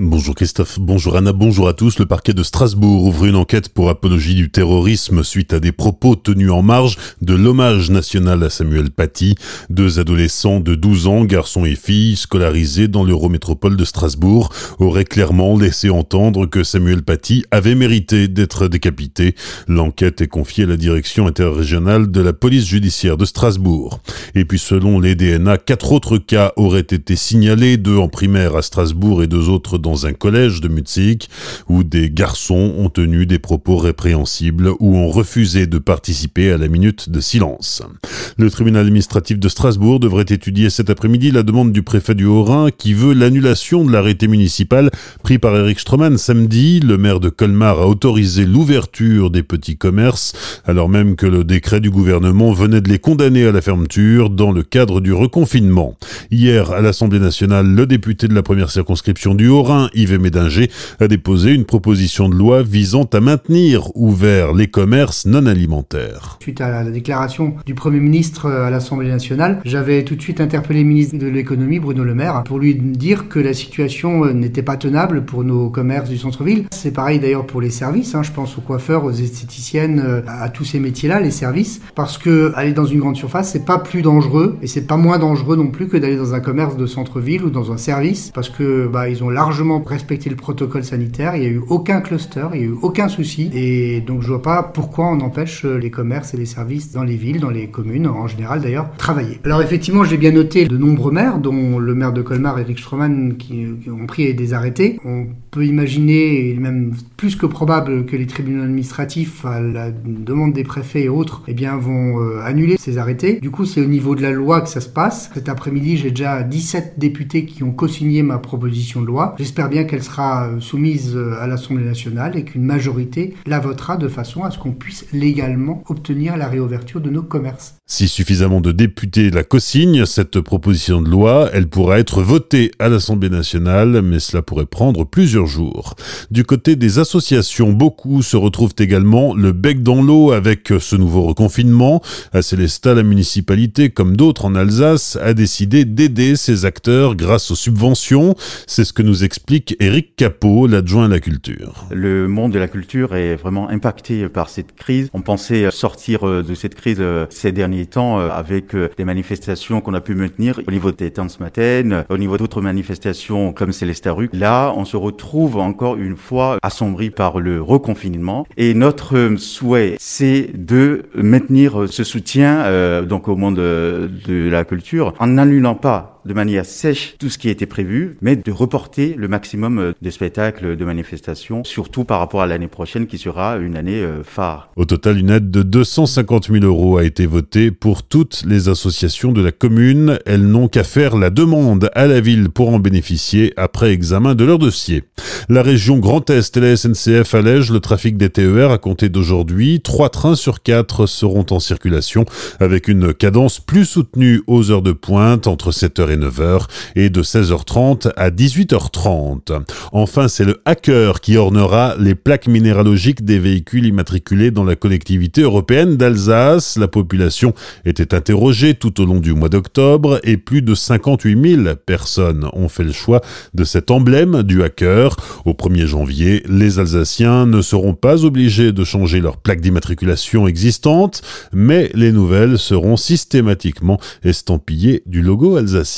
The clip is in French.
Bonjour Christophe, bonjour Anna, bonjour à tous. Le parquet de Strasbourg ouvre une enquête pour apologie du terrorisme suite à des propos tenus en marge de l'hommage national à Samuel Paty. Deux adolescents de 12 ans, garçons et filles, scolarisés dans l'Eurométropole de Strasbourg, auraient clairement laissé entendre que Samuel Paty avait mérité d'être décapité. L'enquête est confiée à la direction interrégionale de la police judiciaire de Strasbourg. Et puis selon les DNA, quatre autres cas auraient été signalés, deux en primaire à Strasbourg et deux autres dans dans un collège de Mutzig où des garçons ont tenu des propos répréhensibles ou ont refusé de participer à la minute de silence. Le tribunal administratif de Strasbourg devrait étudier cet après-midi la demande du préfet du Haut-Rhin qui veut l'annulation de l'arrêté municipal pris par Eric Stroman samedi. Le maire de Colmar a autorisé l'ouverture des petits commerces alors même que le décret du gouvernement venait de les condamner à la fermeture dans le cadre du reconfinement. Hier, à l'Assemblée nationale, le député de la première circonscription du Haut-Rhin Yves Médinger, a déposé une proposition de loi visant à maintenir ouverts les commerces non alimentaires. Suite à la déclaration du Premier ministre euh, à l'Assemblée nationale, j'avais tout de suite interpellé le ministre de l'économie, Bruno Le Maire, pour lui dire que la situation euh, n'était pas tenable pour nos commerces du centre-ville. C'est pareil d'ailleurs pour les services, hein. je pense aux coiffeurs, aux esthéticiennes, euh, à tous ces métiers-là, les services, parce que aller dans une grande surface, c'est pas plus dangereux et c'est pas moins dangereux non plus que d'aller dans un commerce de centre-ville ou dans un service, parce que bah, ils ont largement respecter le protocole sanitaire. Il n'y a eu aucun cluster, il n'y a eu aucun souci. Et donc je vois pas pourquoi on empêche les commerces et les services dans les villes, dans les communes, en général d'ailleurs, travailler. Alors effectivement, j'ai bien noté de nombreux maires, dont le maire de Colmar, Eric Stroman, qui, ont pris des arrêtés. On peut imaginer, et même plus que probable, que les tribunaux administratifs, à la demande des préfets et autres, eh bien, vont euh, annuler ces arrêtés. Du coup, c'est au niveau de la loi que ça se passe. Cet après-midi, j'ai déjà 17 députés qui ont co-signé ma proposition de loi. J'espère J'espère bien qu'elle sera euh, soumise euh, à l'Assemblée nationale et qu'une majorité la votera de façon à ce qu'on puisse légalement obtenir la réouverture de nos commerces. Si suffisamment de députés la co-signent, cette proposition de loi, elle pourra être votée à l'Assemblée nationale, mais cela pourrait prendre plusieurs jours. Du côté des associations, beaucoup se retrouvent également le bec dans l'eau avec ce nouveau reconfinement. À Célestat, la municipalité, comme d'autres en Alsace, a décidé d'aider ces acteurs grâce aux subventions. C'est ce que nous explique Eric Capot, l'adjoint à la culture. Le monde de la culture est vraiment impacté par cette crise. On pensait sortir de cette crise euh, ces derniers temps euh, avec des manifestations qu'on a pu maintenir au niveau des temps ce matin, au niveau d'autres manifestations comme Célestin Rue. Là, on se retrouve encore une fois assombri par le reconfinement et notre souhait, c'est de maintenir ce soutien donc au monde de la culture en n'annulant pas de manière sèche tout ce qui était prévu, mais de reporter le maximum euh, de spectacles, de manifestations, surtout par rapport à l'année prochaine qui sera une année euh, phare. Au total, une aide de 250 000 euros a été votée pour toutes les associations de la commune. Elles n'ont qu'à faire la demande à la ville pour en bénéficier après examen de leur dossier. La région Grand Est et la SNCF allègent le trafic des TER à compter d'aujourd'hui. Trois trains sur quatre seront en circulation avec une cadence plus soutenue aux heures de pointe entre 7h et 9h et de 16h30 à 18h30. Enfin, c'est le hacker qui ornera les plaques minéralogiques des véhicules immatriculés dans la collectivité européenne d'Alsace. La population était interrogée tout au long du mois d'octobre et plus de 58 000 personnes ont fait le choix de cet emblème du hacker. Au 1er janvier, les Alsaciens ne seront pas obligés de changer leur plaque d'immatriculation existante, mais les nouvelles seront systématiquement estampillées du logo alsacien.